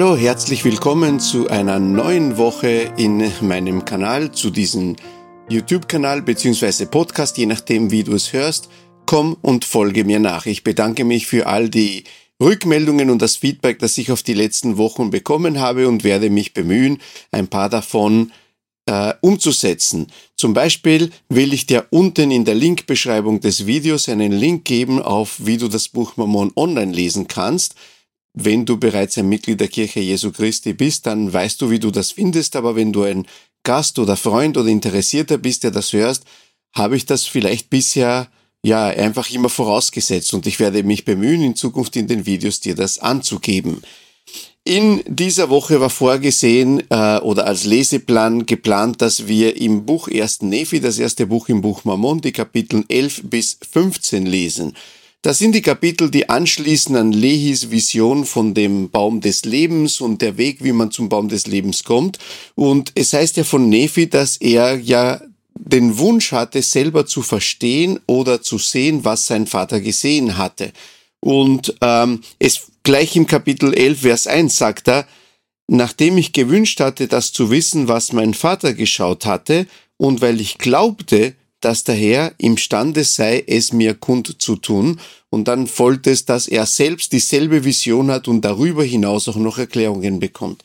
Hallo, herzlich willkommen zu einer neuen Woche in meinem Kanal, zu diesem YouTube-Kanal beziehungsweise Podcast, je nachdem, wie du es hörst. Komm und folge mir nach. Ich bedanke mich für all die Rückmeldungen und das Feedback, das ich auf die letzten Wochen bekommen habe und werde mich bemühen, ein paar davon äh, umzusetzen. Zum Beispiel will ich dir unten in der Linkbeschreibung des Videos einen Link geben auf, wie du das Buch Mormon online lesen kannst. Wenn du bereits ein Mitglied der Kirche Jesu Christi bist, dann weißt du, wie du das findest, aber wenn du ein Gast oder Freund oder Interessierter bist, der das hörst, habe ich das vielleicht bisher ja einfach immer vorausgesetzt und ich werde mich bemühen, in Zukunft in den Videos dir das anzugeben. In dieser Woche war vorgesehen äh, oder als Leseplan geplant, dass wir im Buch 1. Nephi, das erste Buch im Buch Mammon, die Kapitel 11 bis 15 lesen. Das sind die Kapitel, die anschließen an Lehis Vision von dem Baum des Lebens und der Weg, wie man zum Baum des Lebens kommt. Und es heißt ja von Nephi, dass er ja den Wunsch hatte, selber zu verstehen oder zu sehen, was sein Vater gesehen hatte. Und ähm, es gleich im Kapitel 11, Vers 1 sagt er, nachdem ich gewünscht hatte, das zu wissen, was mein Vater geschaut hatte, und weil ich glaubte, dass der Herr imstande sei, es mir kundzutun. Und dann folgt es, dass er selbst dieselbe Vision hat und darüber hinaus auch noch Erklärungen bekommt.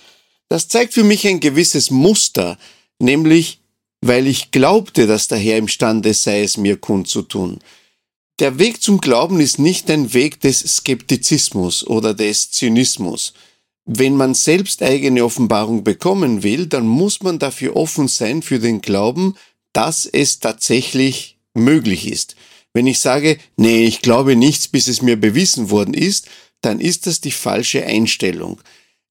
Das zeigt für mich ein gewisses Muster, nämlich weil ich glaubte, dass der Herr imstande sei, es mir kundzutun. Der Weg zum Glauben ist nicht ein Weg des Skeptizismus oder des Zynismus. Wenn man selbst eigene Offenbarung bekommen will, dann muss man dafür offen sein für den Glauben, dass es tatsächlich möglich ist. Wenn ich sage, nee, ich glaube nichts, bis es mir bewiesen worden ist, dann ist das die falsche Einstellung.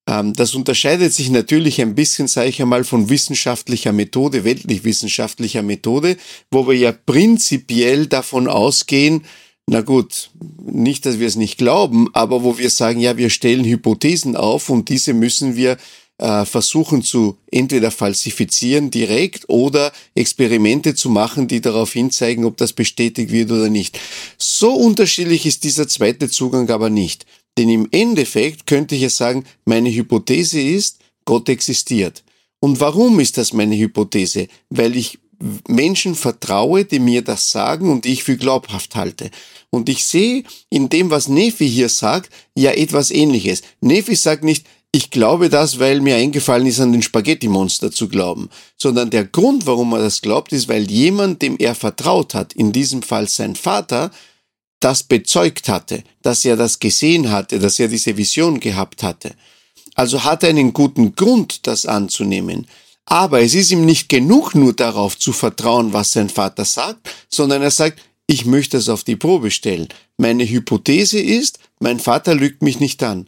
Ähm, das unterscheidet sich natürlich ein bisschen, sage ich einmal, von wissenschaftlicher Methode, weltlich wissenschaftlicher Methode, wo wir ja prinzipiell davon ausgehen, na gut, nicht, dass wir es nicht glauben, aber wo wir sagen, ja, wir stellen Hypothesen auf und diese müssen wir äh, versuchen zu entweder falsifizieren direkt oder Experimente zu machen, die darauf hinzeigen, ob das bestätigt wird oder nicht. So unterschiedlich ist dieser zweite Zugang aber nicht. Denn im Endeffekt könnte ich ja sagen, meine Hypothese ist, Gott existiert. Und warum ist das meine Hypothese? Weil ich Menschen vertraue, die mir das sagen und ich für glaubhaft halte. Und ich sehe in dem, was Nefi hier sagt, ja etwas ähnliches. Nefi sagt nicht, ich glaube das, weil mir eingefallen ist, an den Spaghetti-Monster zu glauben, sondern der Grund, warum er das glaubt, ist, weil jemand, dem er vertraut hat, in diesem Fall sein Vater, das bezeugt hatte, dass er das gesehen hatte, dass er diese Vision gehabt hatte. Also hat er einen guten Grund, das anzunehmen. Aber es ist ihm nicht genug, nur darauf zu vertrauen, was sein Vater sagt, sondern er sagt, ich möchte es auf die Probe stellen. Meine Hypothese ist, mein Vater lügt mich nicht an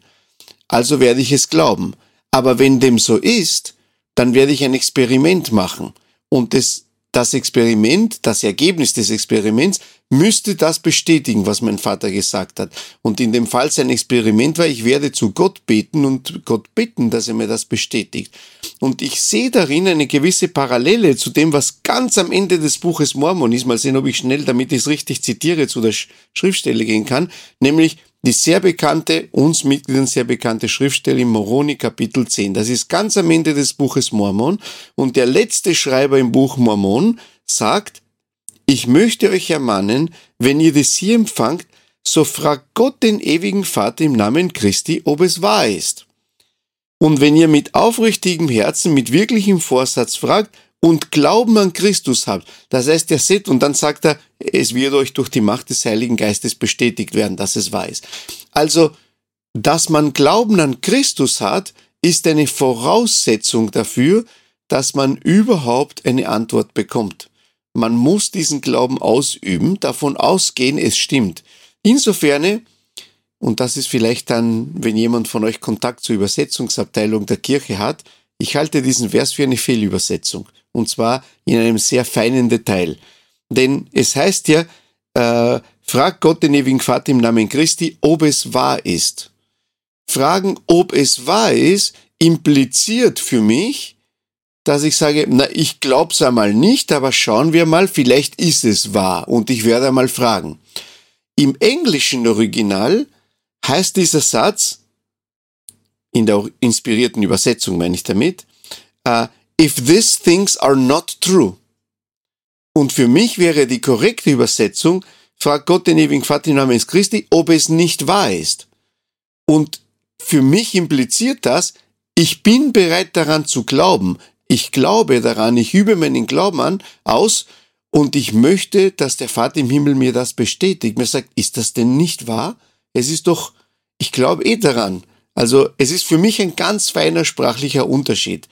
also werde ich es glauben. Aber wenn dem so ist, dann werde ich ein Experiment machen. Und das, das Experiment, das Ergebnis des Experiments müsste das bestätigen, was mein Vater gesagt hat. Und in dem Fall sein Experiment war, ich werde zu Gott beten und Gott bitten, dass er mir das bestätigt. Und ich sehe darin eine gewisse Parallele zu dem, was ganz am Ende des Buches Mormon ist. Mal sehen, ob ich schnell, damit ich es richtig zitiere, zu der Schriftstelle gehen kann. Nämlich, die sehr bekannte, uns Mitgliedern sehr bekannte Schriftstelle im Moroni Kapitel 10. Das ist ganz am Ende des Buches Mormon. Und der letzte Schreiber im Buch Mormon sagt, ich möchte euch ermahnen, wenn ihr das hier empfangt, so fragt Gott den ewigen Vater im Namen Christi, ob es wahr ist. Und wenn ihr mit aufrichtigem Herzen, mit wirklichem Vorsatz fragt, und Glauben an Christus habt. Das heißt, er seht und dann sagt er, es wird euch durch die Macht des Heiligen Geistes bestätigt werden, dass es wahr ist. Also, dass man Glauben an Christus hat, ist eine Voraussetzung dafür, dass man überhaupt eine Antwort bekommt. Man muss diesen Glauben ausüben, davon ausgehen, es stimmt. Insofern, und das ist vielleicht dann, wenn jemand von euch Kontakt zur Übersetzungsabteilung der Kirche hat, ich halte diesen Vers für eine Fehlübersetzung und zwar in einem sehr feinen Detail. Denn es heißt ja, äh, frag Gott den ewigen Vater im Namen Christi, ob es wahr ist. Fragen, ob es wahr ist, impliziert für mich, dass ich sage, na, ich glaub's einmal nicht, aber schauen wir mal, vielleicht ist es wahr und ich werde einmal fragen. Im englischen Original heißt dieser Satz, in der inspirierten Übersetzung meine ich damit, uh, if these things are not true. Und für mich wäre die korrekte Übersetzung, fragt Gott den ewigen Vater im Namen Christi, ob es nicht wahr ist. Und für mich impliziert das, ich bin bereit daran zu glauben. Ich glaube daran, ich übe meinen Glauben an, aus und ich möchte, dass der Vater im Himmel mir das bestätigt. Mir sagt, ist das denn nicht wahr? Es ist doch, ich glaube eh daran. Also es ist für mich ein ganz feiner sprachlicher Unterschied.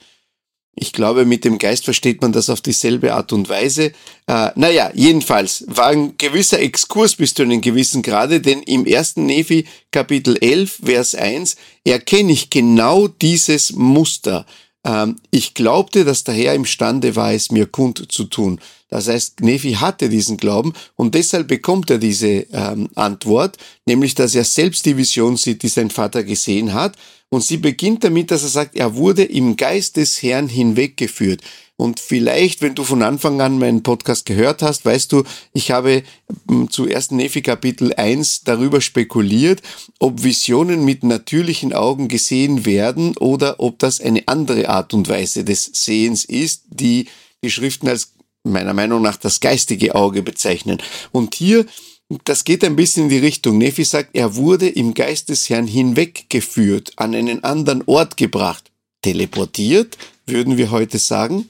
Ich glaube, mit dem Geist versteht man das auf dieselbe Art und Weise. Äh, naja, jedenfalls war ein gewisser Exkurs bis zu einem gewissen Grade, denn im ersten Nephi Kapitel 11, Vers 1 erkenne ich genau dieses Muster. Ähm, ich glaubte, dass der Herr imstande war, es mir kund zu tun. Das heißt, Nephi hatte diesen Glauben und deshalb bekommt er diese ähm, Antwort, nämlich dass er selbst die Vision sieht, die sein Vater gesehen hat. Und sie beginnt damit, dass er sagt, er wurde im Geist des Herrn hinweggeführt. Und vielleicht, wenn du von Anfang an meinen Podcast gehört hast, weißt du, ich habe hm, zu 1. Nephi Kapitel 1 darüber spekuliert, ob Visionen mit natürlichen Augen gesehen werden oder ob das eine andere Art und Weise des Sehens ist, die die Schriften als meiner Meinung nach das geistige Auge bezeichnen. Und hier, das geht ein bisschen in die Richtung. Nephi sagt, er wurde im Geist des Herrn hinweggeführt, an einen anderen Ort gebracht. Teleportiert, würden wir heute sagen.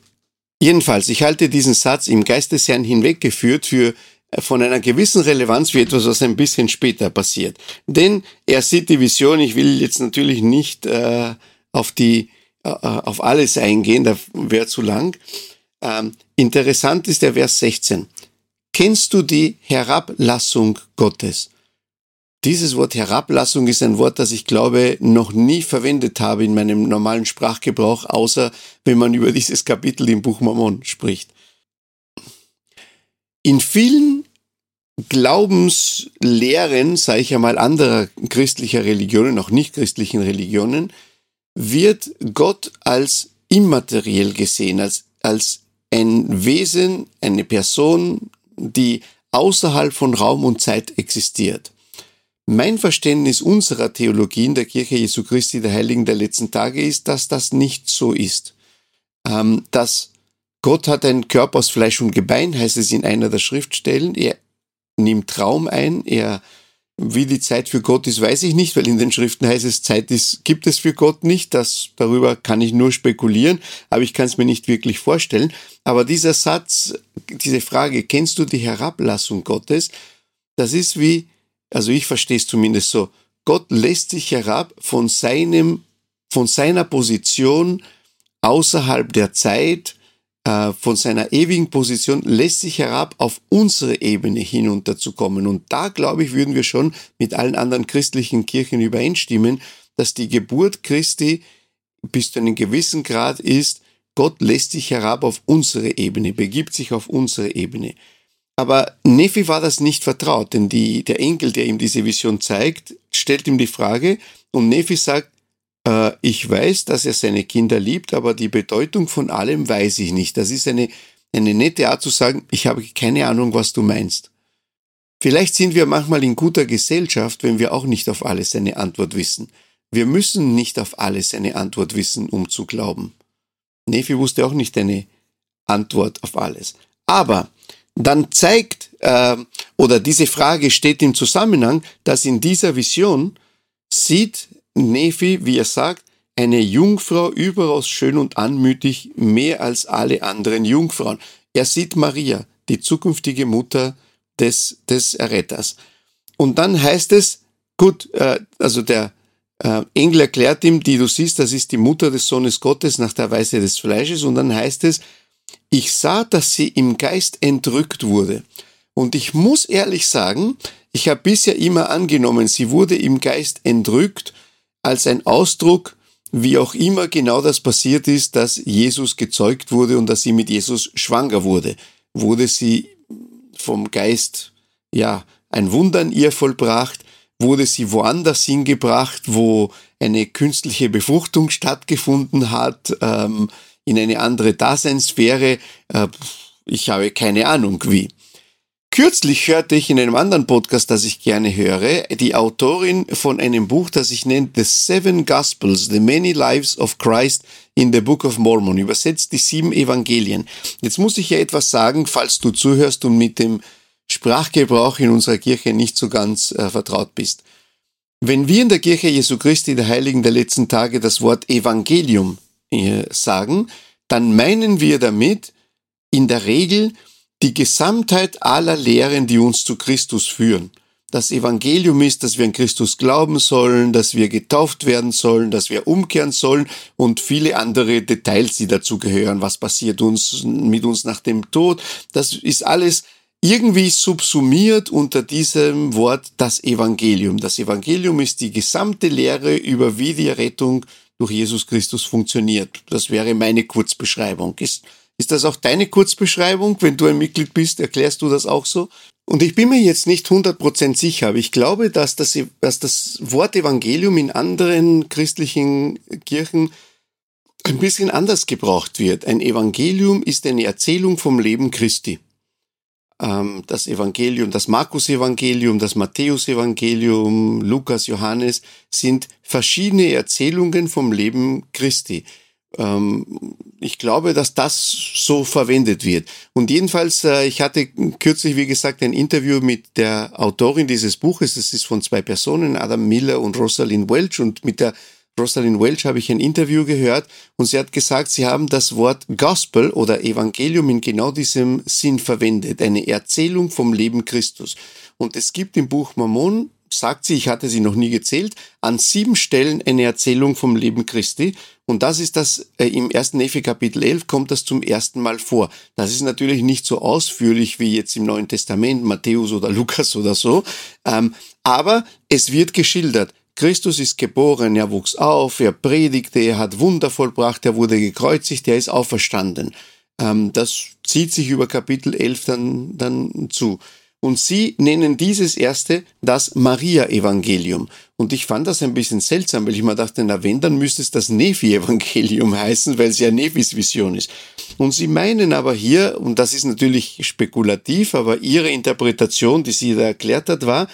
Jedenfalls, ich halte diesen Satz im Geist hinweggeführt für äh, von einer gewissen Relevanz wie etwas, was ein bisschen später passiert. Denn er sieht die Vision, ich will jetzt natürlich nicht äh, auf die äh, auf alles eingehen, da wäre zu lang. Ähm, interessant ist der Vers 16. Kennst du die Herablassung Gottes? Dieses Wort Herablassung ist ein Wort, das ich glaube noch nie verwendet habe in meinem normalen Sprachgebrauch, außer wenn man über dieses Kapitel im Buch Mormon spricht. In vielen Glaubenslehren, sage ich einmal, anderer christlicher Religionen, auch nicht christlichen Religionen, wird Gott als immateriell gesehen, als, als ein Wesen, eine Person, die außerhalb von Raum und Zeit existiert. Mein Verständnis unserer Theologie in der Kirche Jesu Christi der Heiligen der letzten Tage ist, dass das nicht so ist. Ähm, dass Gott hat einen Körper aus Fleisch und Gebein, heißt es in einer der Schriftstellen. Er nimmt Raum ein, er wie die Zeit für Gott ist, weiß ich nicht, weil in den Schriften heißt es, Zeit ist, gibt es für Gott nicht. Das, darüber kann ich nur spekulieren, aber ich kann es mir nicht wirklich vorstellen. Aber dieser Satz, diese Frage, kennst du die Herablassung Gottes? Das ist wie, also ich verstehe es zumindest so, Gott lässt sich herab von seinem, von seiner Position außerhalb der Zeit, äh, von seiner ewigen Position lässt sich herab, auf unsere Ebene hinunterzukommen. Und da, glaube ich, würden wir schon mit allen anderen christlichen Kirchen übereinstimmen, dass die Geburt Christi bis zu einem gewissen Grad ist, Gott lässt sich herab auf unsere Ebene, begibt sich auf unsere Ebene. Aber Nephi war das nicht vertraut, denn die, der Enkel, der ihm diese Vision zeigt, stellt ihm die Frage und Nephi sagt, äh, ich weiß, dass er seine Kinder liebt, aber die Bedeutung von allem weiß ich nicht. Das ist eine, eine nette Art zu sagen, ich habe keine Ahnung, was du meinst. Vielleicht sind wir manchmal in guter Gesellschaft, wenn wir auch nicht auf alles eine Antwort wissen. Wir müssen nicht auf alles eine Antwort wissen, um zu glauben. Nephi wusste auch nicht eine Antwort auf alles. Aber dann zeigt, äh, oder diese Frage steht im Zusammenhang, dass in dieser Vision sieht Nephi, wie er sagt, eine Jungfrau überaus schön und anmütig, mehr als alle anderen Jungfrauen. Er sieht Maria, die zukünftige Mutter des, des Erretters. Und dann heißt es, gut, äh, also der äh, Engel erklärt ihm, die du siehst, das ist die Mutter des Sohnes Gottes nach der Weise des Fleisches. Und dann heißt es, ich sah, dass sie im Geist entrückt wurde. Und ich muss ehrlich sagen, ich habe bisher immer angenommen, sie wurde im Geist entrückt als ein Ausdruck, wie auch immer genau das passiert ist, dass Jesus gezeugt wurde und dass sie mit Jesus schwanger wurde. Wurde sie vom Geist, ja, ein Wunder an ihr vollbracht? Wurde sie woanders hingebracht, wo eine künstliche Befruchtung stattgefunden hat, ähm, in eine andere Daseinssphäre? Äh, ich habe keine Ahnung wie. Kürzlich hörte ich in einem anderen Podcast, das ich gerne höre, die Autorin von einem Buch, das ich nenne The Seven Gospels, The Many Lives of Christ in the Book of Mormon, übersetzt die sieben Evangelien. Jetzt muss ich ja etwas sagen, falls du zuhörst und mit dem Sprachgebrauch in unserer Kirche nicht so ganz äh, vertraut bist. Wenn wir in der Kirche Jesu Christi, der Heiligen der letzten Tage, das Wort Evangelium sagen, dann meinen wir damit in der Regel die Gesamtheit aller Lehren, die uns zu Christus führen. Das Evangelium ist, dass wir an Christus glauben sollen, dass wir getauft werden sollen, dass wir umkehren sollen und viele andere Details, die dazu gehören. Was passiert uns mit uns nach dem Tod? Das ist alles irgendwie subsumiert unter diesem Wort das Evangelium. Das Evangelium ist die gesamte Lehre über wie die Rettung durch Jesus Christus funktioniert. Das wäre meine Kurzbeschreibung. Ist ist das auch deine Kurzbeschreibung? Wenn du ein Mitglied bist, erklärst du das auch so? Und ich bin mir jetzt nicht 100% sicher, aber ich glaube, dass das, dass das Wort Evangelium in anderen christlichen Kirchen ein bisschen anders gebraucht wird. Ein Evangelium ist eine Erzählung vom Leben Christi. Ähm, das Evangelium, das Markus-Evangelium, das Matthäus-Evangelium, Lukas, Johannes sind verschiedene Erzählungen vom Leben Christi. Ähm, ich glaube, dass das so verwendet wird. Und jedenfalls, äh, ich hatte kürzlich, wie gesagt, ein Interview mit der Autorin dieses Buches. Es ist von zwei Personen, Adam Miller und Rosalind Welch. Und mit der Rosalind Welch habe ich ein Interview gehört und sie hat gesagt, sie haben das Wort Gospel oder Evangelium in genau diesem Sinn verwendet. Eine Erzählung vom Leben Christus. Und es gibt im Buch Mormon sagt sie, ich hatte sie noch nie gezählt, an sieben Stellen eine Erzählung vom Leben Christi. Und das ist das, äh, im ersten Nephi Kapitel 11 kommt das zum ersten Mal vor. Das ist natürlich nicht so ausführlich wie jetzt im Neuen Testament, Matthäus oder Lukas oder so, ähm, aber es wird geschildert. Christus ist geboren, er wuchs auf, er predigte, er hat Wunder vollbracht, er wurde gekreuzigt, er ist auferstanden. Ähm, das zieht sich über Kapitel 11 dann, dann zu. Und sie nennen dieses erste das Maria-Evangelium. Und ich fand das ein bisschen seltsam, weil ich mir dachte, na wenn, dann müsste es das Nephi-Evangelium heißen, weil es ja Nephis Vision ist. Und sie meinen aber hier, und das ist natürlich spekulativ, aber ihre Interpretation, die sie da erklärt hat, war,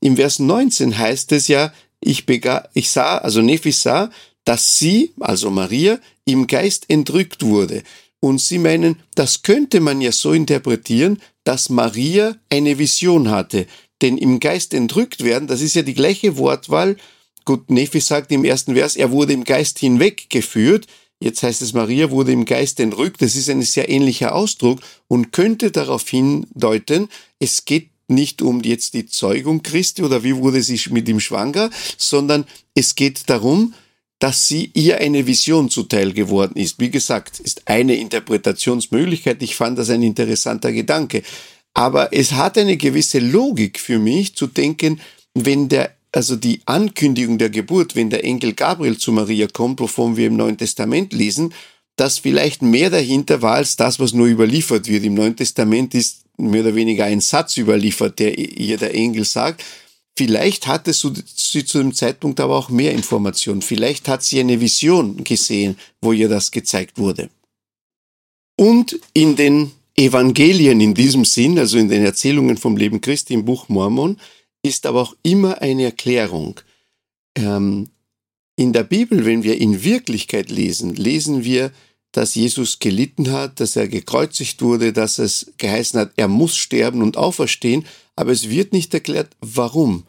im Vers 19 heißt es ja, ich, bega ich sah, also Nephi sah, dass sie, also Maria, im Geist entrückt wurde. Und sie meinen, das könnte man ja so interpretieren, dass Maria eine Vision hatte. Denn im Geist entrückt werden, das ist ja die gleiche Wortwahl. Gut, Nephi sagt im ersten Vers, er wurde im Geist hinweggeführt. Jetzt heißt es, Maria wurde im Geist entrückt. Das ist ein sehr ähnlicher Ausdruck und könnte darauf hindeuten, es geht nicht um jetzt die Zeugung Christi oder wie wurde sie mit ihm schwanger, sondern es geht darum, dass sie ihr eine Vision zuteil geworden ist. Wie gesagt, ist eine Interpretationsmöglichkeit. Ich fand das ein interessanter Gedanke. Aber es hat eine gewisse Logik für mich zu denken, wenn der, also die Ankündigung der Geburt, wenn der Engel Gabriel zu Maria kommt, wovon wir im Neuen Testament lesen, dass vielleicht mehr dahinter war als das, was nur überliefert wird. Im Neuen Testament ist mehr oder weniger ein Satz überliefert, der ihr der Engel sagt. Vielleicht hatte sie zu dem Zeitpunkt aber auch mehr Informationen. Vielleicht hat sie eine Vision gesehen, wo ihr das gezeigt wurde. Und in den Evangelien in diesem Sinn, also in den Erzählungen vom Leben Christi im Buch Mormon, ist aber auch immer eine Erklärung. Ähm, in der Bibel, wenn wir in Wirklichkeit lesen, lesen wir, dass Jesus gelitten hat, dass er gekreuzigt wurde, dass es geheißen hat, er muss sterben und auferstehen, aber es wird nicht erklärt, warum.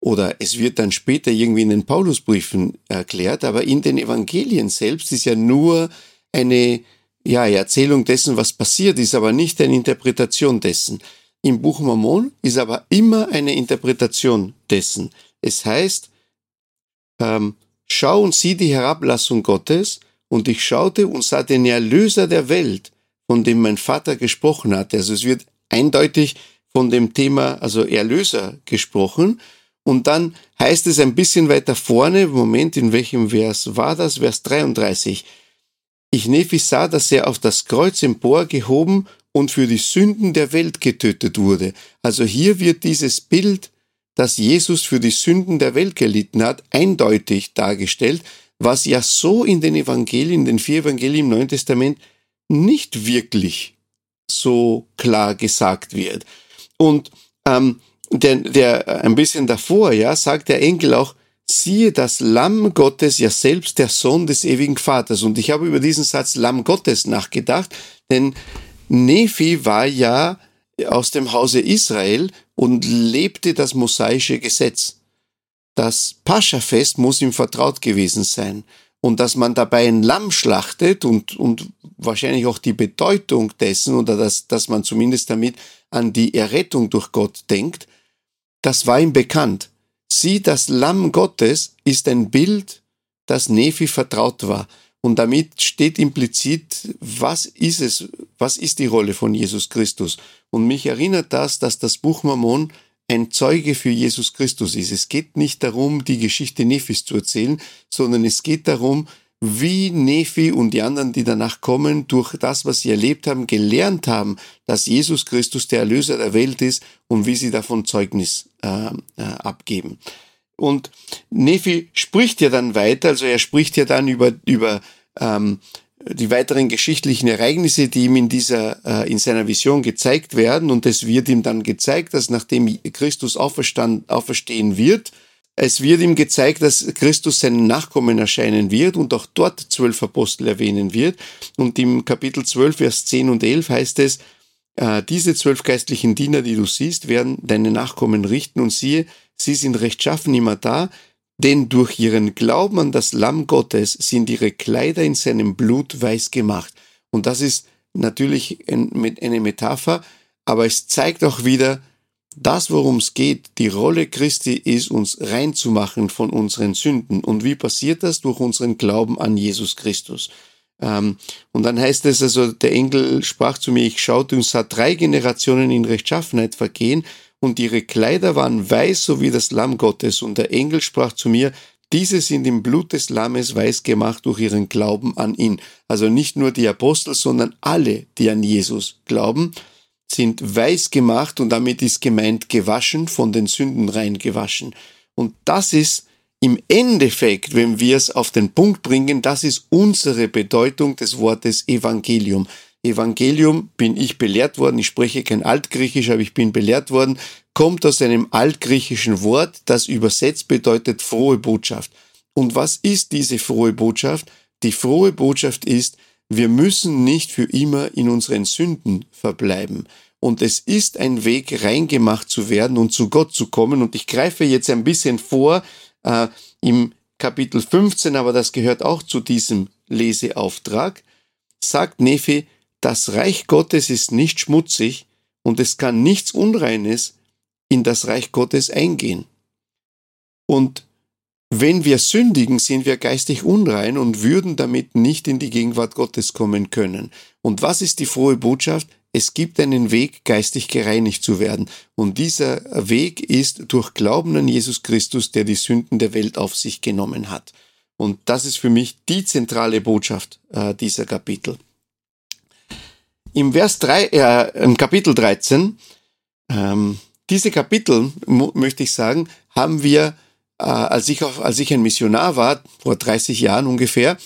Oder es wird dann später irgendwie in den Paulusbriefen erklärt, aber in den Evangelien selbst ist ja nur eine ja, Erzählung dessen, was passiert ist, aber nicht eine Interpretation dessen. Im Buch Mormon ist aber immer eine Interpretation dessen. Es heißt, ähm, schau und sieh die Herablassung Gottes, und ich schaute und sah den Erlöser der Welt, von dem mein Vater gesprochen hatte. Also es wird eindeutig von dem Thema, also Erlöser gesprochen. Und dann heißt es ein bisschen weiter vorne, Moment, in welchem Vers war das? Vers 33. Ich Nephi sah, dass er auf das Kreuz emporgehoben und für die Sünden der Welt getötet wurde. Also hier wird dieses Bild, dass Jesus für die Sünden der Welt gelitten hat, eindeutig dargestellt, was ja so in den Evangelien, den vier Evangelien im Neuen Testament nicht wirklich so klar gesagt wird. Und ähm, der, der ein bisschen davor, ja, sagt der Enkel auch, siehe das Lamm Gottes, ja selbst der Sohn des ewigen Vaters. Und ich habe über diesen Satz Lamm Gottes nachgedacht, denn Nephi war ja aus dem Hause Israel und lebte das mosaische Gesetz. Das Pascha-Fest muss ihm vertraut gewesen sein. Und dass man dabei ein Lamm schlachtet und, und wahrscheinlich auch die Bedeutung dessen oder dass, dass man zumindest damit an die Errettung durch Gott denkt, das war ihm bekannt. Sieh, das Lamm Gottes ist ein Bild, das Nephi vertraut war. Und damit steht implizit, was ist es, was ist die Rolle von Jesus Christus? Und mich erinnert das, dass das Buch Mormon ein Zeuge für Jesus Christus ist. Es geht nicht darum, die Geschichte Nephis zu erzählen, sondern es geht darum, wie Nephi und die anderen, die danach kommen, durch das, was sie erlebt haben, gelernt haben, dass Jesus Christus der Erlöser der Welt ist und wie sie davon Zeugnis äh, äh, abgeben. Und Nephi spricht ja dann weiter, also er spricht ja dann über, über ähm, die weiteren geschichtlichen Ereignisse, die ihm in dieser, äh, in seiner Vision gezeigt werden. Und es wird ihm dann gezeigt, dass nachdem Christus auferstehen wird, es wird ihm gezeigt, dass Christus seinen Nachkommen erscheinen wird und auch dort zwölf Apostel erwähnen wird. Und im Kapitel 12, Vers 10 und 11 heißt es, äh, diese zwölf geistlichen Diener, die du siehst, werden deine Nachkommen richten und siehe, sie sind rechtschaffen immer da, denn durch ihren Glauben an das Lamm Gottes sind ihre Kleider in seinem Blut weiß gemacht. Und das ist natürlich eine Metapher, aber es zeigt auch wieder, das, worum es geht, die Rolle Christi ist, uns reinzumachen von unseren Sünden. Und wie passiert das? Durch unseren Glauben an Jesus Christus. Ähm, und dann heißt es also, der Engel sprach zu mir, ich schaute und sah drei Generationen in Rechtschaffenheit vergehen und ihre Kleider waren weiß, so wie das Lamm Gottes. Und der Engel sprach zu mir, diese sind im Blut des Lammes weiß gemacht durch ihren Glauben an ihn. Also nicht nur die Apostel, sondern alle, die an Jesus glauben sind weiß gemacht und damit ist gemeint gewaschen, von den Sünden rein gewaschen. Und das ist im Endeffekt, wenn wir es auf den Punkt bringen, das ist unsere Bedeutung des Wortes Evangelium. Evangelium bin ich belehrt worden, ich spreche kein Altgriechisch, aber ich bin belehrt worden, kommt aus einem altgriechischen Wort, das übersetzt bedeutet frohe Botschaft. Und was ist diese frohe Botschaft? Die frohe Botschaft ist, wir müssen nicht für immer in unseren Sünden verbleiben. Und es ist ein Weg, reingemacht zu werden und zu Gott zu kommen. Und ich greife jetzt ein bisschen vor äh, im Kapitel 15, aber das gehört auch zu diesem Leseauftrag, sagt Nephi, das Reich Gottes ist nicht schmutzig und es kann nichts Unreines in das Reich Gottes eingehen. Und wenn wir sündigen, sind wir geistig unrein und würden damit nicht in die Gegenwart Gottes kommen können. Und was ist die frohe Botschaft? Es gibt einen Weg, geistig gereinigt zu werden. Und dieser Weg ist durch Glauben an Jesus Christus, der die Sünden der Welt auf sich genommen hat. Und das ist für mich die zentrale Botschaft äh, dieser Kapitel. Im Vers 3, äh, im Kapitel 13, ähm, diese Kapitel, möchte ich sagen, haben wir äh, als, ich auch, als ich ein Missionar war, vor 30 Jahren ungefähr,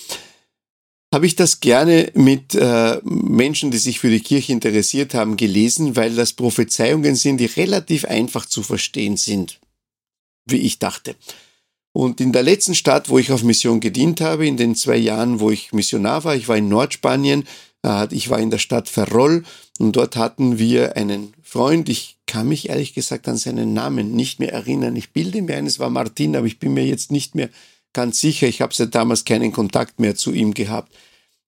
habe ich das gerne mit äh, Menschen, die sich für die Kirche interessiert haben, gelesen, weil das Prophezeiungen sind, die relativ einfach zu verstehen sind, wie ich dachte. Und in der letzten Stadt, wo ich auf Mission gedient habe, in den zwei Jahren, wo ich Missionar war, ich war in Nordspanien, ich war in der Stadt Ferrol und dort hatten wir einen Freund, ich kann mich ehrlich gesagt an seinen Namen nicht mehr erinnern. Ich bilde mir ein, es war Martin, aber ich bin mir jetzt nicht mehr ganz sicher. Ich habe seit damals keinen Kontakt mehr zu ihm gehabt.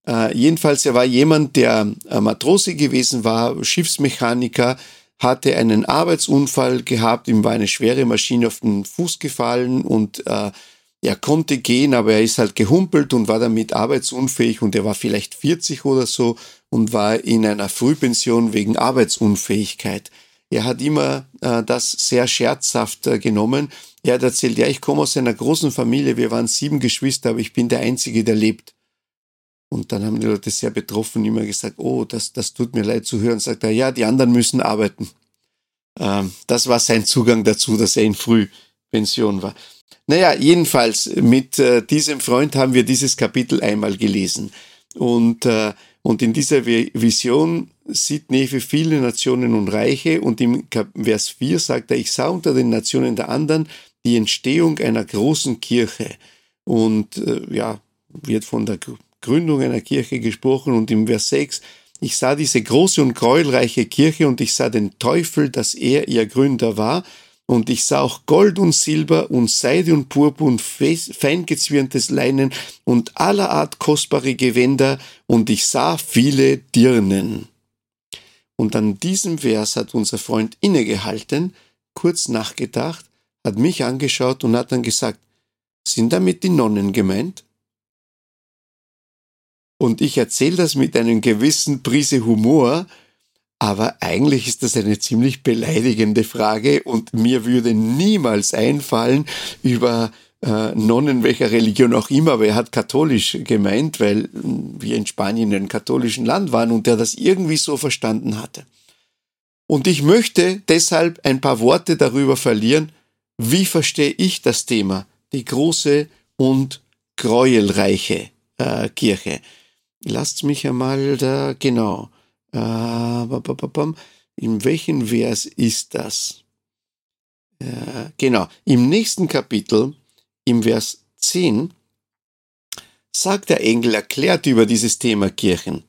Äh, jedenfalls, er war jemand, der äh, Matrose gewesen war, Schiffsmechaniker, hatte einen Arbeitsunfall gehabt, ihm war eine schwere Maschine auf den Fuß gefallen und äh, er konnte gehen, aber er ist halt gehumpelt und war damit arbeitsunfähig und er war vielleicht 40 oder so und war in einer Frühpension wegen Arbeitsunfähigkeit. Er hat immer äh, das sehr scherzhaft äh, genommen. Er hat erzählt, ja, ich komme aus einer großen Familie, wir waren sieben Geschwister, aber ich bin der Einzige, der lebt. Und dann haben die Leute sehr betroffen immer gesagt, oh, das, das tut mir leid zu hören. Sagt er, ja, die anderen müssen arbeiten. Ähm, das war sein Zugang dazu, dass er in Frühpension war. Naja, jedenfalls mit äh, diesem Freund haben wir dieses Kapitel einmal gelesen. Und äh, Und in dieser Vision sieht Nefe viele Nationen und Reiche und im Vers 4 sagt er, ich sah unter den Nationen der anderen die Entstehung einer großen Kirche. Und äh, ja, wird von der Gründung einer Kirche gesprochen und im Vers 6, ich sah diese große und gräuelreiche Kirche und ich sah den Teufel, dass er ihr Gründer war, und ich sah auch Gold und Silber und Seide und Purpur und feingezwirntes Leinen und aller Art kostbare Gewänder und ich sah viele Dirnen. Und an diesem Vers hat unser Freund innegehalten, kurz nachgedacht, hat mich angeschaut und hat dann gesagt, sind damit die Nonnen gemeint? Und ich erzähle das mit einem gewissen Prise Humor, aber eigentlich ist das eine ziemlich beleidigende Frage und mir würde niemals einfallen, über äh, Nonnen welcher Religion auch immer, aber er hat katholisch gemeint, weil wir in Spanien in einem katholischen Land waren und der das irgendwie so verstanden hatte. Und ich möchte deshalb ein paar Worte darüber verlieren, wie verstehe ich das Thema, die große und gräuelreiche äh, Kirche. Lasst mich einmal da, genau. Äh, in welchem Vers ist das? Äh, genau, im nächsten Kapitel, im Vers 10, sagt der Engel, erklärt über dieses Thema Kirchen.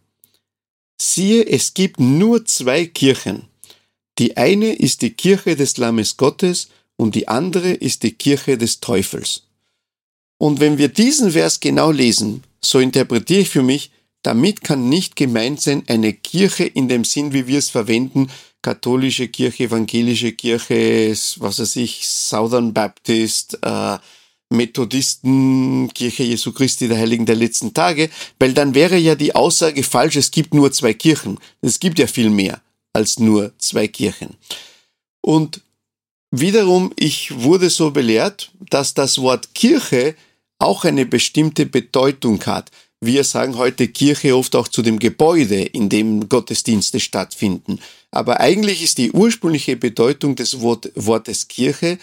Siehe, es gibt nur zwei Kirchen. Die eine ist die Kirche des Lammes Gottes und die andere ist die Kirche des Teufels. Und wenn wir diesen Vers genau lesen, so interpretiere ich für mich, damit kann nicht gemeint sein eine Kirche in dem Sinn, wie wir es verwenden, katholische Kirche, evangelische Kirche, was weiß ich, Southern Baptist, äh, Methodisten, Kirche Jesu Christi der Heiligen der letzten Tage, weil dann wäre ja die Aussage falsch, es gibt nur zwei Kirchen. Es gibt ja viel mehr als nur zwei Kirchen. Und wiederum, ich wurde so belehrt, dass das Wort Kirche auch eine bestimmte Bedeutung hat. Wir sagen heute Kirche oft auch zu dem Gebäude, in dem Gottesdienste stattfinden. Aber eigentlich ist die ursprüngliche Bedeutung des Wort, Wortes Kirche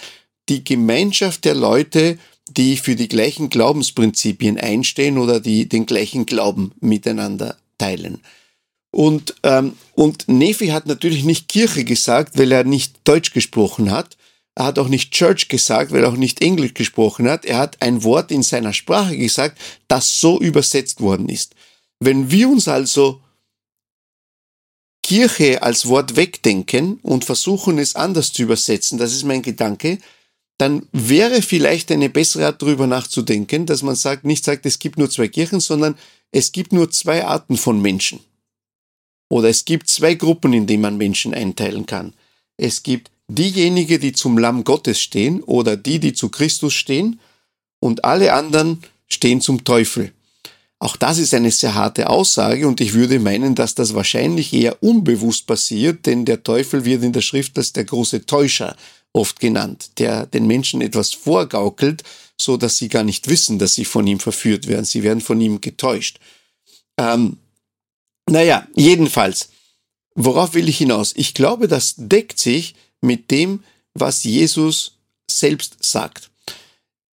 die Gemeinschaft der Leute, die für die gleichen Glaubensprinzipien einstehen oder die den gleichen Glauben miteinander teilen. Und, ähm, und Nefi hat natürlich nicht Kirche gesagt, weil er nicht Deutsch gesprochen hat, er hat auch nicht Church gesagt, weil er auch nicht Englisch gesprochen hat. Er hat ein Wort in seiner Sprache gesagt, das so übersetzt worden ist. Wenn wir uns also Kirche als Wort wegdenken und versuchen es anders zu übersetzen, das ist mein Gedanke, dann wäre vielleicht eine bessere Art darüber nachzudenken, dass man sagt, nicht sagt, es gibt nur zwei Kirchen, sondern es gibt nur zwei Arten von Menschen. Oder es gibt zwei Gruppen, in denen man Menschen einteilen kann. Es gibt diejenigen, die zum Lamm Gottes stehen oder die, die zu Christus stehen und alle anderen stehen zum Teufel. Auch das ist eine sehr harte Aussage und ich würde meinen, dass das wahrscheinlich eher unbewusst passiert, denn der Teufel wird in der Schrift als der große Täuscher oft genannt, der den Menschen etwas vorgaukelt, so dass sie gar nicht wissen, dass sie von ihm verführt werden. Sie werden von ihm getäuscht. Ähm, naja, jedenfalls, worauf will ich hinaus? Ich glaube, das deckt sich mit dem, was Jesus selbst sagt.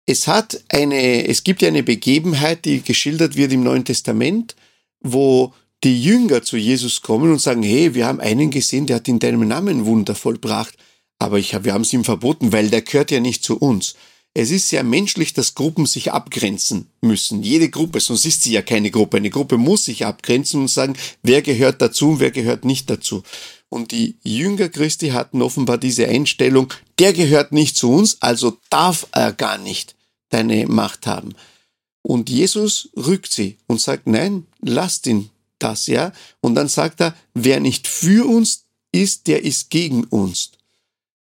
Es hat eine, es gibt ja eine Begebenheit, die geschildert wird im Neuen Testament, wo die Jünger zu Jesus kommen und sagen, hey, wir haben einen gesehen, der hat in deinem Namen Wunder vollbracht, aber ich, wir haben es ihm verboten, weil der gehört ja nicht zu uns. Es ist sehr menschlich, dass Gruppen sich abgrenzen müssen. Jede Gruppe, sonst ist sie ja keine Gruppe. Eine Gruppe muss sich abgrenzen und sagen, wer gehört dazu und wer gehört nicht dazu. Und die Jünger Christi hatten offenbar diese Einstellung, der gehört nicht zu uns, also darf er gar nicht deine Macht haben. Und Jesus rückt sie und sagt, nein, lasst ihn das, ja. Und dann sagt er, wer nicht für uns ist, der ist gegen uns.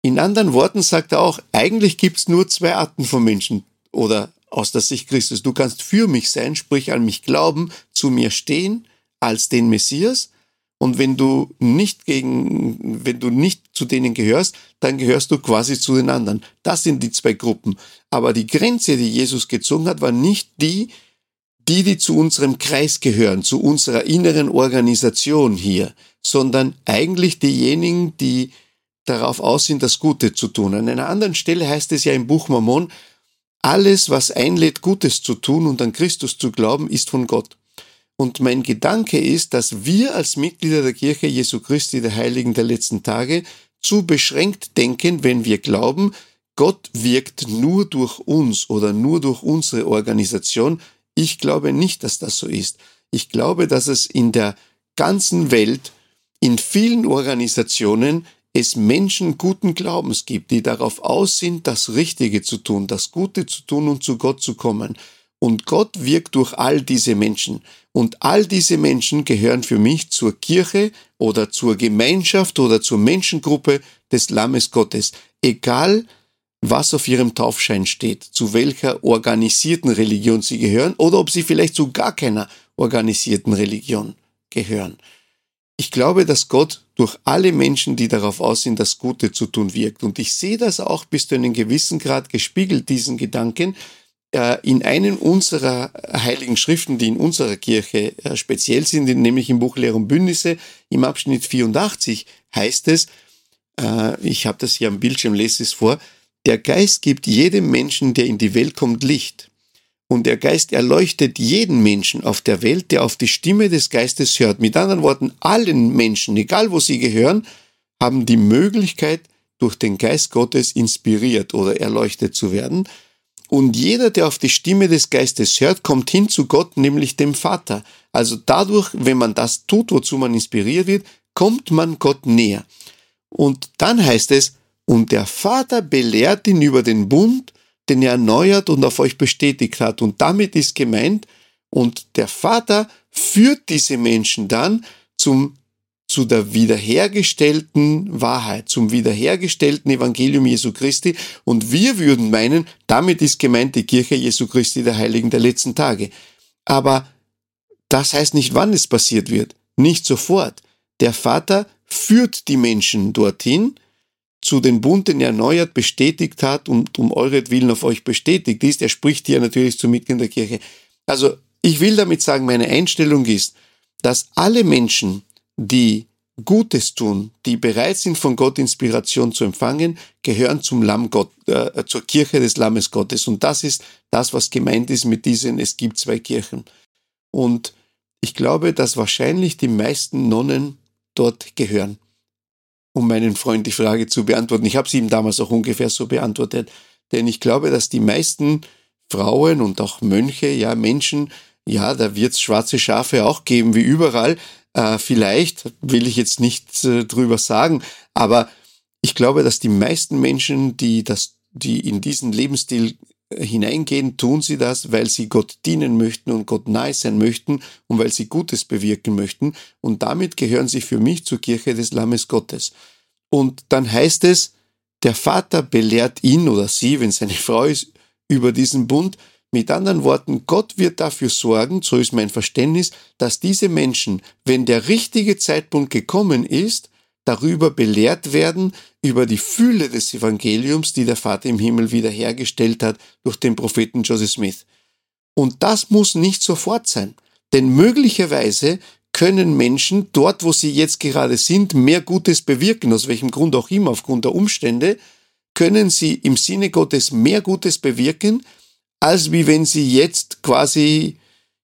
In anderen Worten sagt er auch, eigentlich gibt's nur zwei Arten von Menschen oder aus der Sicht Christus. Du kannst für mich sein, sprich an mich glauben, zu mir stehen als den Messias und wenn du nicht gegen, wenn du nicht zu denen gehörst, dann gehörst du quasi zu den anderen. Das sind die zwei Gruppen. Aber die Grenze, die Jesus gezogen hat, war nicht die, die, die zu unserem Kreis gehören, zu unserer inneren Organisation hier, sondern eigentlich diejenigen, die darauf aus sind, das Gute zu tun. An einer anderen Stelle heißt es ja im Buch Mormon, alles, was einlädt, Gutes zu tun und an Christus zu glauben, ist von Gott. Und mein Gedanke ist, dass wir als Mitglieder der Kirche Jesu Christi, der Heiligen der letzten Tage, zu beschränkt denken, wenn wir glauben, Gott wirkt nur durch uns oder nur durch unsere Organisation. Ich glaube nicht, dass das so ist. Ich glaube, dass es in der ganzen Welt, in vielen Organisationen, es Menschen guten Glaubens gibt, die darauf aus sind, das Richtige zu tun, das Gute zu tun und zu Gott zu kommen. Und Gott wirkt durch all diese Menschen. Und all diese Menschen gehören für mich zur Kirche oder zur Gemeinschaft oder zur Menschengruppe des Lammes Gottes. Egal, was auf ihrem Taufschein steht, zu welcher organisierten Religion sie gehören oder ob sie vielleicht zu gar keiner organisierten Religion gehören. Ich glaube, dass Gott durch alle Menschen, die darauf aus sind, das Gute zu tun, wirkt. Und ich sehe das auch bis zu einem gewissen Grad gespiegelt, diesen Gedanken, in einem unserer heiligen Schriften, die in unserer Kirche äh, speziell sind, nämlich im Buch Lehr und Bündnisse, im Abschnitt 84 heißt es, äh, ich habe das hier am Bildschirm, lese es vor, der Geist gibt jedem Menschen, der in die Welt kommt, Licht. Und der Geist erleuchtet jeden Menschen auf der Welt, der auf die Stimme des Geistes hört. Mit anderen Worten, allen Menschen, egal wo sie gehören, haben die Möglichkeit, durch den Geist Gottes inspiriert oder erleuchtet zu werden. Und jeder, der auf die Stimme des Geistes hört, kommt hin zu Gott, nämlich dem Vater. Also dadurch, wenn man das tut, wozu man inspiriert wird, kommt man Gott näher. Und dann heißt es, und der Vater belehrt ihn über den Bund, den er erneuert und auf euch bestätigt hat. Und damit ist gemeint, und der Vater führt diese Menschen dann zum, zu der wiederhergestellten Wahrheit, zum wiederhergestellten Evangelium Jesu Christi. Und wir würden meinen, damit ist gemeint die Kirche Jesu Christi der Heiligen der letzten Tage. Aber das heißt nicht, wann es passiert wird. Nicht sofort. Der Vater führt die Menschen dorthin, zu den Bund, den er erneuert, bestätigt hat und um euretwillen auf euch bestätigt ist. Er spricht hier natürlich zu Mitgliedern der Kirche. Also ich will damit sagen, meine Einstellung ist, dass alle Menschen, die Gutes tun, die bereit sind, von Gott Inspiration zu empfangen, gehören zum Lamm Gott, äh, zur Kirche des Lammes Gottes. Und das ist das, was gemeint ist mit diesen, es gibt zwei Kirchen. Und ich glaube, dass wahrscheinlich die meisten Nonnen dort gehören um meinen Freund die Frage zu beantworten. Ich habe sie ihm damals auch ungefähr so beantwortet, denn ich glaube, dass die meisten Frauen und auch Mönche, ja Menschen, ja, da wird es schwarze Schafe auch geben, wie überall. Äh, vielleicht will ich jetzt nicht äh, drüber sagen, aber ich glaube, dass die meisten Menschen, die das, die in diesen Lebensstil äh, hineingehen, tun sie das, weil sie Gott dienen möchten und Gott nahe sein möchten und weil sie Gutes bewirken möchten. Und damit gehören sie für mich zur Kirche des Lammes Gottes. Und dann heißt es, der Vater belehrt ihn oder sie, wenn seine Frau ist, über diesen Bund. Mit anderen Worten, Gott wird dafür sorgen, so ist mein Verständnis, dass diese Menschen, wenn der richtige Zeitpunkt gekommen ist, darüber belehrt werden, über die Fülle des Evangeliums, die der Vater im Himmel wiederhergestellt hat durch den Propheten Joseph Smith. Und das muss nicht sofort sein, denn möglicherweise können Menschen dort, wo sie jetzt gerade sind, mehr Gutes bewirken, aus welchem Grund auch immer, aufgrund der Umstände, können sie im Sinne Gottes mehr Gutes bewirken, als wie wenn sie jetzt quasi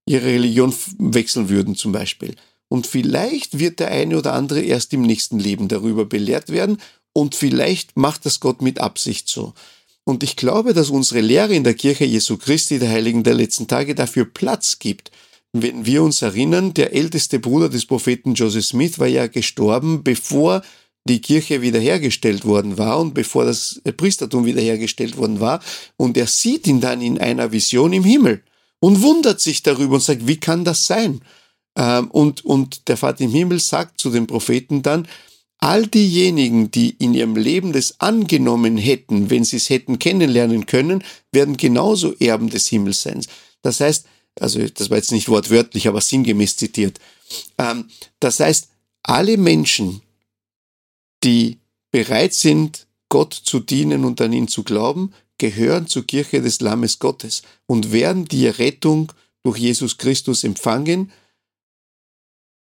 ihre Religion wechseln würden zum Beispiel. Und vielleicht wird der eine oder andere erst im nächsten Leben darüber belehrt werden und vielleicht macht das Gott mit Absicht so. Und ich glaube, dass unsere Lehre in der Kirche Jesu Christi, der Heiligen der letzten Tage, dafür Platz gibt. Wenn wir uns erinnern, der älteste Bruder des Propheten Joseph Smith war ja gestorben, bevor die Kirche wiederhergestellt worden war und bevor das Priestertum wiederhergestellt worden war. Und er sieht ihn dann in einer Vision im Himmel und wundert sich darüber und sagt, wie kann das sein? Ähm, und, und der Vater im Himmel sagt zu den Propheten dann, all diejenigen, die in ihrem Leben das angenommen hätten, wenn sie es hätten kennenlernen können, werden genauso Erben des Himmels sein. Das heißt, also das war jetzt nicht wortwörtlich, aber sinngemäß zitiert. Ähm, das heißt, alle Menschen, die bereit sind, Gott zu dienen und an ihn zu glauben, gehören zur Kirche des Lammes Gottes und werden die Rettung durch Jesus Christus empfangen,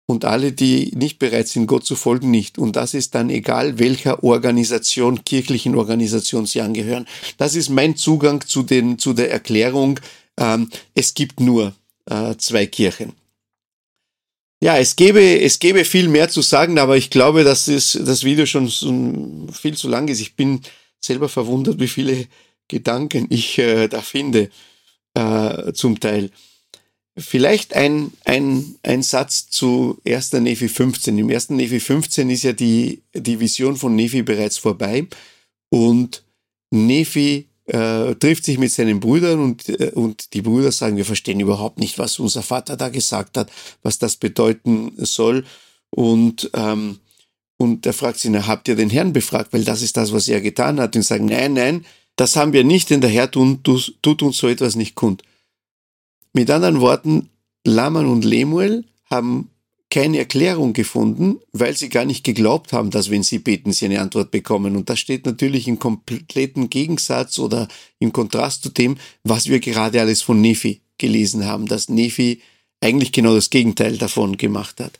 und alle, die nicht bereit sind, Gott zu folgen, nicht. Und das ist dann egal, welcher Organisation, kirchlichen Organisation sie angehören. Das ist mein Zugang zu, den, zu der Erklärung, ähm, es gibt nur äh, zwei Kirchen. Ja, es gäbe, es gäbe viel mehr zu sagen, aber ich glaube, dass es, das Video schon so viel zu lang ist. Ich bin selber verwundert, wie viele Gedanken ich äh, da finde, äh, zum Teil. Vielleicht ein, ein, ein Satz zu 1. Nephi 15. Im 1. Nephi 15 ist ja die, die Vision von Nephi bereits vorbei und Nephi äh, trifft sich mit seinen Brüdern und, äh, und die Brüder sagen, wir verstehen überhaupt nicht, was unser Vater da gesagt hat, was das bedeuten soll. Und, ähm, und er fragt sie, na, habt ihr den Herrn befragt? Weil das ist das, was er getan hat. Und sagen, nein, nein, das haben wir nicht, denn der Herr tut, tut uns so etwas nicht kund. Mit anderen Worten, Laman und Lemuel haben keine Erklärung gefunden, weil sie gar nicht geglaubt haben, dass wenn sie beten, sie eine Antwort bekommen. Und das steht natürlich im kompletten Gegensatz oder im Kontrast zu dem, was wir gerade alles von Nephi gelesen haben, dass Nephi eigentlich genau das Gegenteil davon gemacht hat.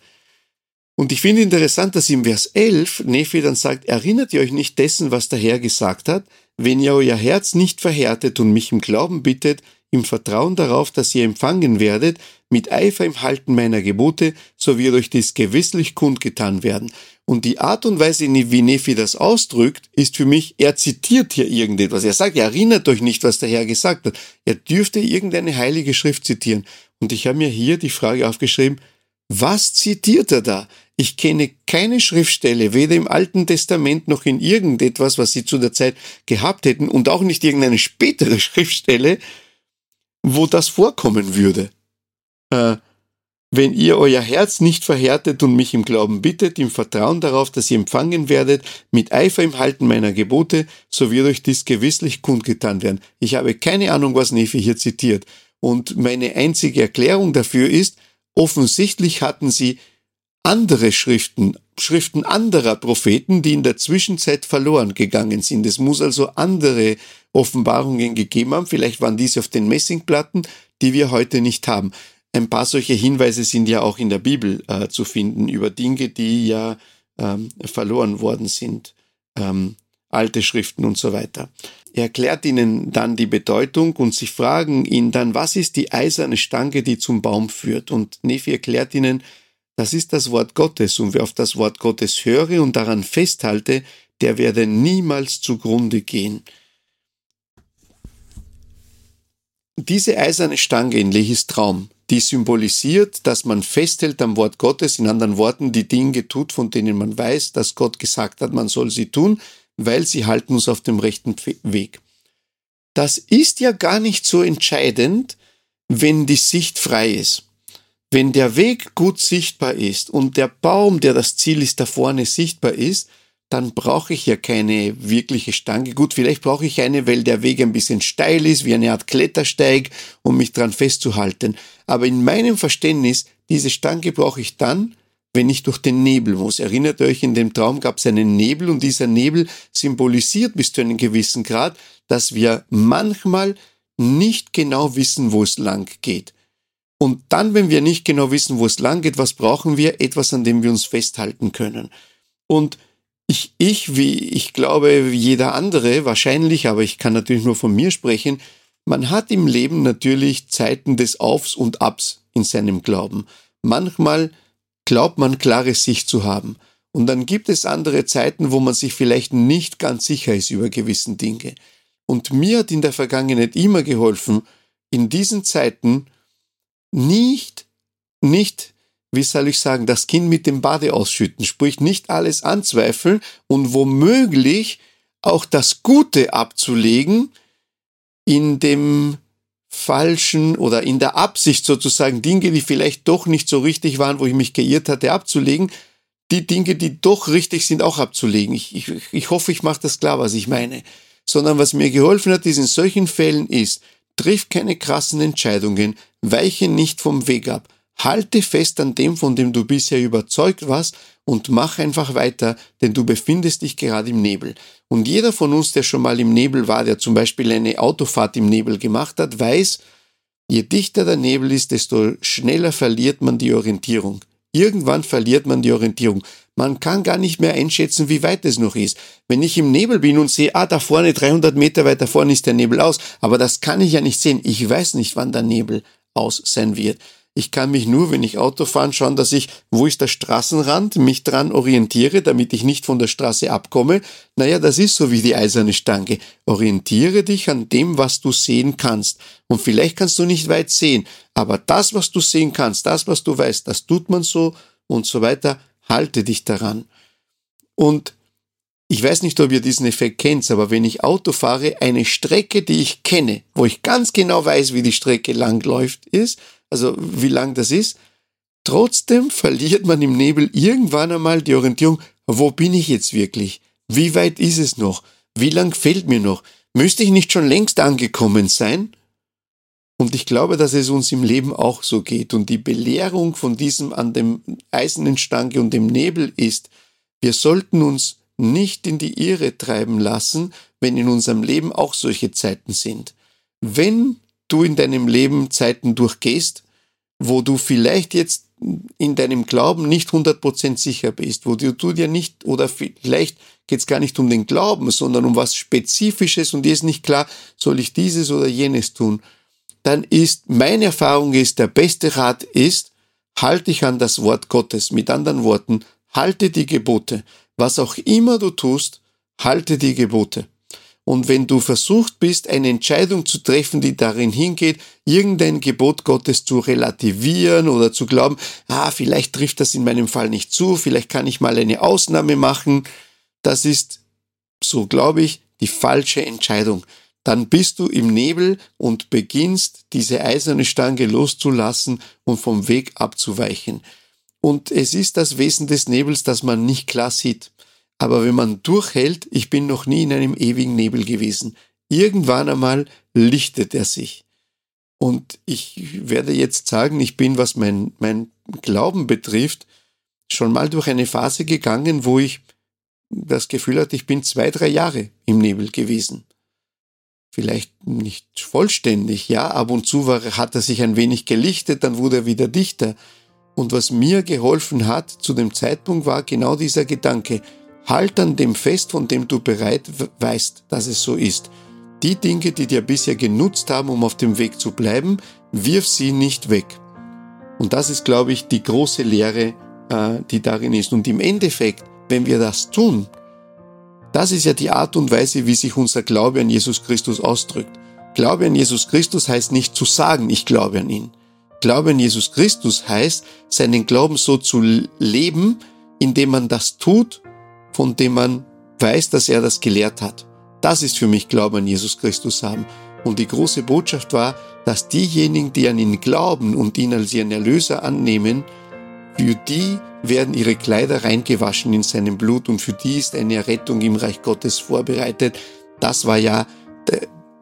Und ich finde interessant, dass im Vers 11 Nephi dann sagt, erinnert ihr euch nicht dessen, was der Herr gesagt hat? Wenn ihr euer Herz nicht verhärtet und mich im Glauben bittet, im Vertrauen darauf, dass ihr empfangen werdet, mit Eifer im Halten meiner Gebote, so wird euch dies gewisslich kundgetan werden. Und die Art und Weise, wie Nephi das ausdrückt, ist für mich, er zitiert hier irgendetwas. Er sagt, erinnert euch nicht, was der Herr gesagt hat. Er dürfte irgendeine heilige Schrift zitieren. Und ich habe mir hier die Frage aufgeschrieben, was zitiert er da? Ich kenne keine Schriftstelle, weder im Alten Testament noch in irgendetwas, was sie zu der Zeit gehabt hätten, und auch nicht irgendeine spätere Schriftstelle, wo das vorkommen würde. Äh, wenn ihr euer Herz nicht verhärtet und mich im Glauben bittet, im Vertrauen darauf, dass ihr empfangen werdet, mit Eifer im Halten meiner Gebote, so wird euch dies gewisslich kundgetan werden. Ich habe keine Ahnung, was Nephi hier zitiert. Und meine einzige Erklärung dafür ist, offensichtlich hatten sie andere Schriften, Schriften anderer Propheten, die in der Zwischenzeit verloren gegangen sind. Es muss also andere Offenbarungen gegeben haben. Vielleicht waren diese auf den Messingplatten, die wir heute nicht haben. Ein paar solche Hinweise sind ja auch in der Bibel äh, zu finden über Dinge, die ja ähm, verloren worden sind. Ähm, alte Schriften und so weiter. Er erklärt ihnen dann die Bedeutung und sie fragen ihn dann, was ist die eiserne Stange, die zum Baum führt? Und Nephi erklärt ihnen, das ist das Wort Gottes und wer auf das Wort Gottes höre und daran festhalte, der werde niemals zugrunde gehen. Diese eiserne Stange in Lehis Traum, die symbolisiert, dass man festhält am Wort Gottes, in anderen Worten, die Dinge tut, von denen man weiß, dass Gott gesagt hat, man soll sie tun, weil sie halten uns auf dem rechten Weg. Das ist ja gar nicht so entscheidend, wenn die Sicht frei ist. Wenn der Weg gut sichtbar ist und der Baum, der das Ziel ist, da vorne sichtbar ist, dann brauche ich ja keine wirkliche Stange. Gut, vielleicht brauche ich eine, weil der Weg ein bisschen steil ist, wie eine Art Klettersteig, um mich dran festzuhalten. Aber in meinem Verständnis, diese Stange brauche ich dann, wenn ich durch den Nebel muss. Erinnert euch, in dem Traum gab es einen Nebel und dieser Nebel symbolisiert bis zu einem gewissen Grad, dass wir manchmal nicht genau wissen, wo es lang geht. Und dann, wenn wir nicht genau wissen, wo es lang geht, was brauchen wir? Etwas, an dem wir uns festhalten können. Und ich, ich, wie ich glaube, jeder andere, wahrscheinlich, aber ich kann natürlich nur von mir sprechen, man hat im Leben natürlich Zeiten des Aufs und Abs in seinem Glauben. Manchmal glaubt man klare Sicht zu haben. Und dann gibt es andere Zeiten, wo man sich vielleicht nicht ganz sicher ist über gewissen Dinge. Und mir hat in der Vergangenheit immer geholfen, in diesen Zeiten nicht, nicht wie soll ich sagen, das Kind mit dem Bade ausschütten, sprich nicht alles anzweifeln und womöglich auch das Gute abzulegen in dem falschen oder in der Absicht sozusagen Dinge, die vielleicht doch nicht so richtig waren, wo ich mich geirrt hatte, abzulegen, die Dinge, die doch richtig sind, auch abzulegen. Ich, ich, ich hoffe, ich mache das klar, was ich meine. Sondern was mir geholfen hat, ist in solchen Fällen ist, triff keine krassen Entscheidungen, weiche nicht vom Weg ab, Halte fest an dem, von dem du bisher überzeugt warst und mach einfach weiter, denn du befindest dich gerade im Nebel. Und jeder von uns, der schon mal im Nebel war, der zum Beispiel eine Autofahrt im Nebel gemacht hat, weiß, je dichter der Nebel ist, desto schneller verliert man die Orientierung. Irgendwann verliert man die Orientierung. Man kann gar nicht mehr einschätzen, wie weit es noch ist. Wenn ich im Nebel bin und sehe, ah, da vorne 300 Meter weiter vorne ist der Nebel aus, aber das kann ich ja nicht sehen. Ich weiß nicht, wann der Nebel aus sein wird. Ich kann mich nur, wenn ich Auto fahre, schauen, dass ich, wo ist der Straßenrand, mich dran orientiere, damit ich nicht von der Straße abkomme. Naja, das ist so wie die eiserne Stange. Orientiere dich an dem, was du sehen kannst. Und vielleicht kannst du nicht weit sehen, aber das, was du sehen kannst, das, was du weißt, das tut man so und so weiter. Halte dich daran. Und ich weiß nicht, ob ihr diesen Effekt kennt, aber wenn ich Auto fahre, eine Strecke, die ich kenne, wo ich ganz genau weiß, wie die Strecke lang läuft, ist, also wie lang das ist, trotzdem verliert man im Nebel irgendwann einmal die Orientierung, wo bin ich jetzt wirklich? Wie weit ist es noch? Wie lang fehlt mir noch? Müsste ich nicht schon längst angekommen sein? Und ich glaube, dass es uns im Leben auch so geht. Und die Belehrung von diesem an dem eisernen Stange und dem Nebel ist, wir sollten uns nicht in die Irre treiben lassen, wenn in unserem Leben auch solche Zeiten sind. Wenn du in deinem Leben Zeiten durchgehst, wo du vielleicht jetzt in deinem Glauben nicht 100% sicher bist, wo du, du dir nicht, oder vielleicht geht es gar nicht um den Glauben, sondern um was Spezifisches und dir ist nicht klar, soll ich dieses oder jenes tun, dann ist, meine Erfahrung ist, der beste Rat ist, halte dich an das Wort Gottes. Mit anderen Worten, halte die Gebote. Was auch immer du tust, halte die Gebote. Und wenn du versucht bist, eine Entscheidung zu treffen, die darin hingeht, irgendein Gebot Gottes zu relativieren oder zu glauben, ah, vielleicht trifft das in meinem Fall nicht zu, vielleicht kann ich mal eine Ausnahme machen, das ist, so glaube ich, die falsche Entscheidung. Dann bist du im Nebel und beginnst, diese eiserne Stange loszulassen und vom Weg abzuweichen. Und es ist das Wesen des Nebels, das man nicht klar sieht. Aber wenn man durchhält, ich bin noch nie in einem ewigen Nebel gewesen. Irgendwann einmal lichtet er sich. Und ich werde jetzt sagen, ich bin, was mein, mein Glauben betrifft, schon mal durch eine Phase gegangen, wo ich das Gefühl hatte, ich bin zwei, drei Jahre im Nebel gewesen. Vielleicht nicht vollständig, ja, ab und zu war, hat er sich ein wenig gelichtet, dann wurde er wieder dichter. Und was mir geholfen hat zu dem Zeitpunkt war genau dieser Gedanke, Halt an dem fest, von dem du bereit weißt, dass es so ist. Die Dinge, die dir bisher genutzt haben, um auf dem Weg zu bleiben, wirf sie nicht weg. Und das ist, glaube ich, die große Lehre, äh, die darin ist. Und im Endeffekt, wenn wir das tun, das ist ja die Art und Weise, wie sich unser Glaube an Jesus Christus ausdrückt. Glaube an Jesus Christus heißt nicht zu sagen, ich glaube an ihn. Glaube an Jesus Christus heißt, seinen Glauben so zu leben, indem man das tut, von dem man weiß, dass er das gelehrt hat. Das ist für mich Glauben an Jesus Christus haben. Und die große Botschaft war, dass diejenigen, die an ihn glauben und ihn als ihren Erlöser annehmen, für die werden ihre Kleider reingewaschen in seinem Blut und für die ist eine Rettung im Reich Gottes vorbereitet. Das war ja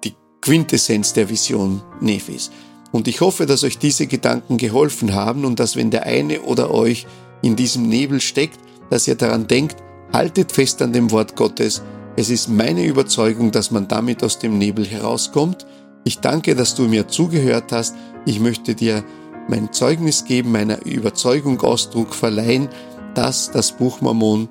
die Quintessenz der Vision Nephis. Und ich hoffe, dass euch diese Gedanken geholfen haben und dass wenn der eine oder euch in diesem Nebel steckt, dass ihr daran denkt, Haltet fest an dem Wort Gottes. Es ist meine Überzeugung, dass man damit aus dem Nebel herauskommt. Ich danke, dass du mir zugehört hast. Ich möchte dir mein Zeugnis geben, meiner Überzeugung Ausdruck verleihen, dass das Buch Mormon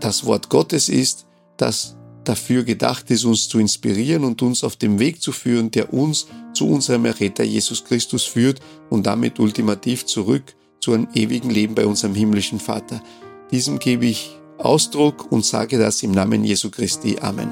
das Wort Gottes ist, das dafür gedacht ist, uns zu inspirieren und uns auf dem Weg zu führen, der uns zu unserem Erretter Jesus Christus führt und damit ultimativ zurück zu einem ewigen Leben bei unserem himmlischen Vater. Diesem gebe ich Ausdruck und sage das im Namen Jesu Christi. Amen.